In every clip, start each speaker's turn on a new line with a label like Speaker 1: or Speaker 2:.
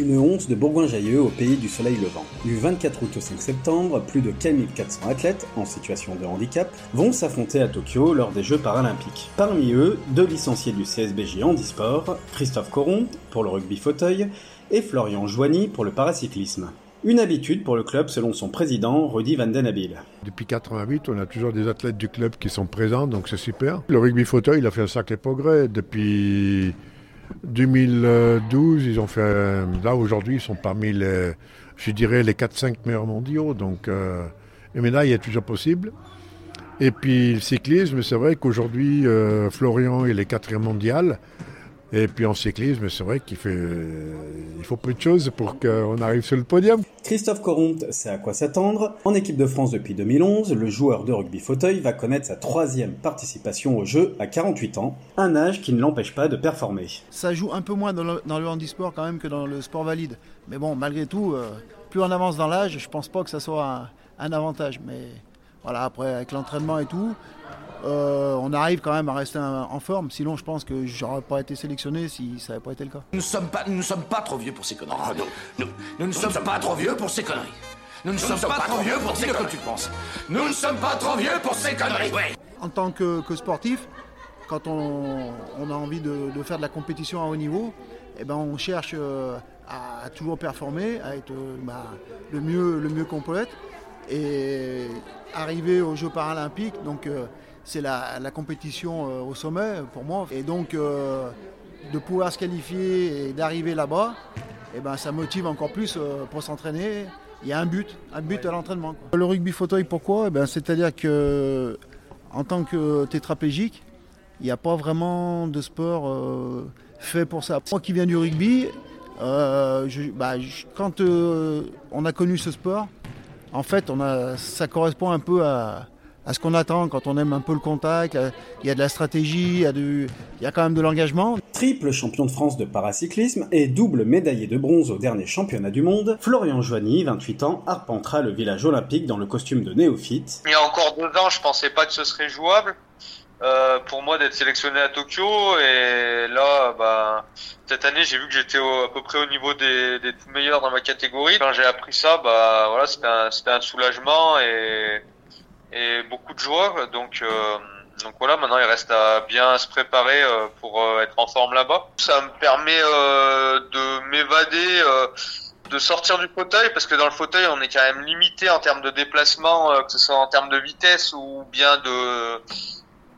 Speaker 1: une once de Bourgoin-Jallieu au pays du soleil levant. Du 24 août au 5 septembre, plus de 4400 athlètes, en situation de handicap, vont s'affronter à Tokyo lors des Jeux paralympiques. Parmi eux, deux licenciés du CSBJ Handisport, Christophe Coron pour le rugby fauteuil et Florian Joigny pour le paracyclisme. Une habitude pour le club selon son président Rudy Van Den Abil.
Speaker 2: Depuis 88, on a toujours des athlètes du club qui sont présents, donc c'est super. Le rugby fauteuil, il a fait un sacré progrès. Depuis 2012, ils ont fait. Là, aujourd'hui, ils sont parmi les, je dirais, les 4-5 meilleurs mondiaux. Donc, euh, les médailles est toujours possible. Et puis, le cyclisme, c'est vrai qu'aujourd'hui, euh, Florian, il est quatrième mondial. Et puis en cyclisme, c'est vrai qu'il fait, il faut peu de choses pour qu'on arrive sur le podium.
Speaker 1: Christophe Coromte sait à quoi s'attendre. En équipe de France depuis 2011, le joueur de rugby fauteuil va connaître sa troisième participation au jeu à 48 ans, un âge qui ne l'empêche pas de performer.
Speaker 3: Ça joue un peu moins dans le, dans le handisport quand même que dans le sport valide. Mais bon, malgré tout, euh, plus on avance dans l'âge, je pense pas que ça soit un, un avantage. Mais voilà, après avec l'entraînement et tout, euh, on arrive quand même à rester en forme. Sinon, je pense que j'aurais pas été sélectionné si ça n'avait pas été le cas.
Speaker 4: Nous ne sommes pas, nous ne sommes pas trop vieux pour ces conneries. Non. Nous, nous, ne sommes, pas trop vieux pour ces conneries. Nous ne sommes, pas, trop vieux pour ces conneries. tu penses. Nous ne sommes pas trop vieux pour ces conneries.
Speaker 3: En tant que, sportif, quand on, a envie de, faire de la compétition à haut niveau, eh ben on cherche euh, à toujours performer, à être euh, bah, le mieux, le mieux qu'on peut être, et arriver aux Jeux paralympiques. Donc c'est la, compétition euh, au sommet pour moi. Et donc, euh, de pouvoir se qualifier et d'arriver là-bas, eh ben, ça motive encore plus euh, pour s'entraîner. Il y a un but, un but à l'entraînement. Le rugby fauteuil, pourquoi? Eh ben, C'est-à-dire que en tant que tétraplégique, il n'y a pas vraiment de sport fait pour ça. Moi qui viens du rugby, bah, quand on a connu ce sport, en fait, ça correspond un peu à, à ce qu'on attend quand on aime un peu le contact. Il y a de la stratégie, il y a, il y a quand même de l'engagement.
Speaker 1: Triple champion de France de paracyclisme et double médaillé de bronze au dernier championnat du monde, Florian Joigny, 28 ans, arpentera le village olympique dans le costume de néophyte.
Speaker 5: Il y a encore deux ans, je pensais pas que ce serait jouable. Euh, pour moi d'être sélectionné à Tokyo et là bah cette année j'ai vu que j'étais à peu près au niveau des, des tout meilleurs dans ma catégorie quand j'ai appris ça bah voilà c'était un, c'était un soulagement et et beaucoup de joie. Donc, euh, donc voilà, maintenant il reste à bien se préparer euh, pour euh, être en forme là-bas. Ça me permet de m'évader de sortir du fauteuil parce que dans le fauteuil on est quand même limité en termes de déplacement que ce soit en termes de vitesse ou bien de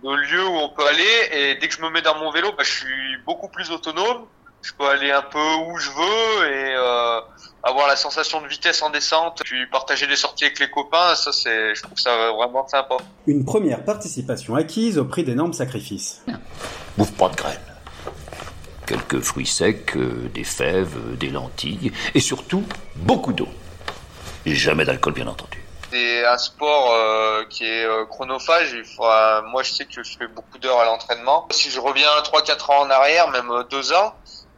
Speaker 5: de lieu où on peut aller et dès que je me mets dans mon vélo bah, je suis beaucoup plus autonome je peux aller un peu où je veux et euh, avoir la sensation de vitesse en descente, puis partager des sorties avec les copains, ça c'est, je trouve ça vraiment sympa.
Speaker 1: Une première participation acquise au prix d'énormes sacrifices.
Speaker 6: Bouffe pas de graines. Quelques fruits secs, euh, des fèves, euh, des lentilles, et surtout beaucoup d'eau. Et jamais d'alcool bien entendu.
Speaker 5: C'est un sport qui est chronophage. Il moi, je sais que je fais beaucoup d'heures à l'entraînement. Si je reviens 3-4 ans en arrière, même 2 ans,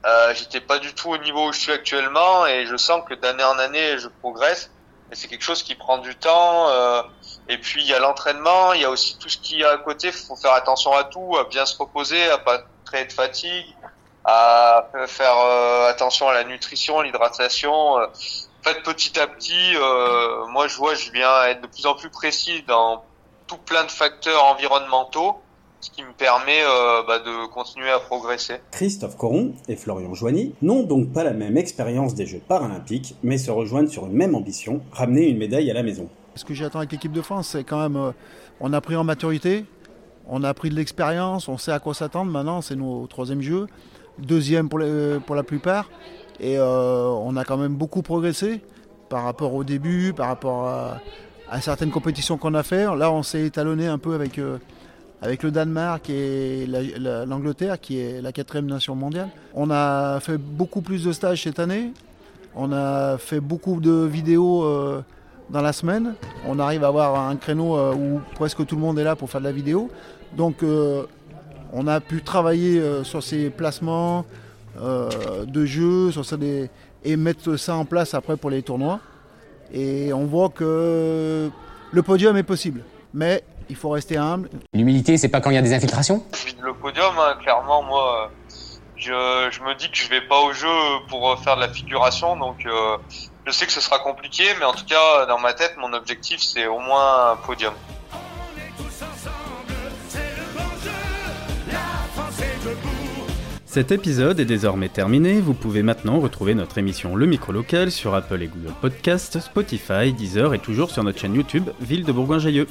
Speaker 5: euh, J'étais pas du tout au niveau où je suis actuellement et je sens que d'année en année je progresse. Et c'est quelque chose qui prend du temps. Euh, et puis il y a l'entraînement, il y a aussi tout ce qui est à côté. Faut faire attention à tout, à bien se reposer, à pas créer de fatigue, à faire euh, attention à la nutrition, l'hydratation. En fait, petit à petit, euh, moi je vois, je viens être de plus en plus précis dans tout plein de facteurs environnementaux ce qui me permet euh, bah, de continuer à progresser.
Speaker 1: Christophe Coron et Florian Joigny n'ont donc pas la même expérience des Jeux paralympiques, mais se rejoignent sur une même ambition, ramener une médaille à la maison.
Speaker 3: Ce que j'attends avec l'équipe de France, c'est quand même, euh, on a pris en maturité, on a pris de l'expérience, on sait à quoi s'attendre maintenant, c'est nos troisième jeux, deuxième pour, pour la plupart, et euh, on a quand même beaucoup progressé par rapport au début, par rapport à, certaines compétitions qu'on a fait. Là, on s'est étalonné un peu avec avec le Danemark et l'Angleterre, qui est la quatrième nation mondiale. On a fait beaucoup plus de stages cette année. On a fait beaucoup de vidéos euh, dans la semaine. On arrive à avoir un créneau euh, où presque tout le monde est là pour faire de la vidéo. Donc euh, on a pu travailler sur ces placements de jeux sur et mettre ça en place après pour les tournois. Et on voit que le podium est possible. Mais il faut rester humble.
Speaker 7: L'humilité, c'est pas quand il y a des infiltrations?
Speaker 5: Le podium, hein, clairement, moi, je, je me dis que je vais pas au jeu pour faire de la figuration, donc euh, je sais que ce sera compliqué, mais en tout cas dans ma tête, mon objectif c'est au moins un podium.
Speaker 1: Cet épisode est désormais terminé. Vous pouvez maintenant retrouver notre émission Le Micro Local sur Apple et Google Podcast, Spotify, Deezer et toujours sur notre chaîne YouTube Ville de Bourgoin-Jailleux.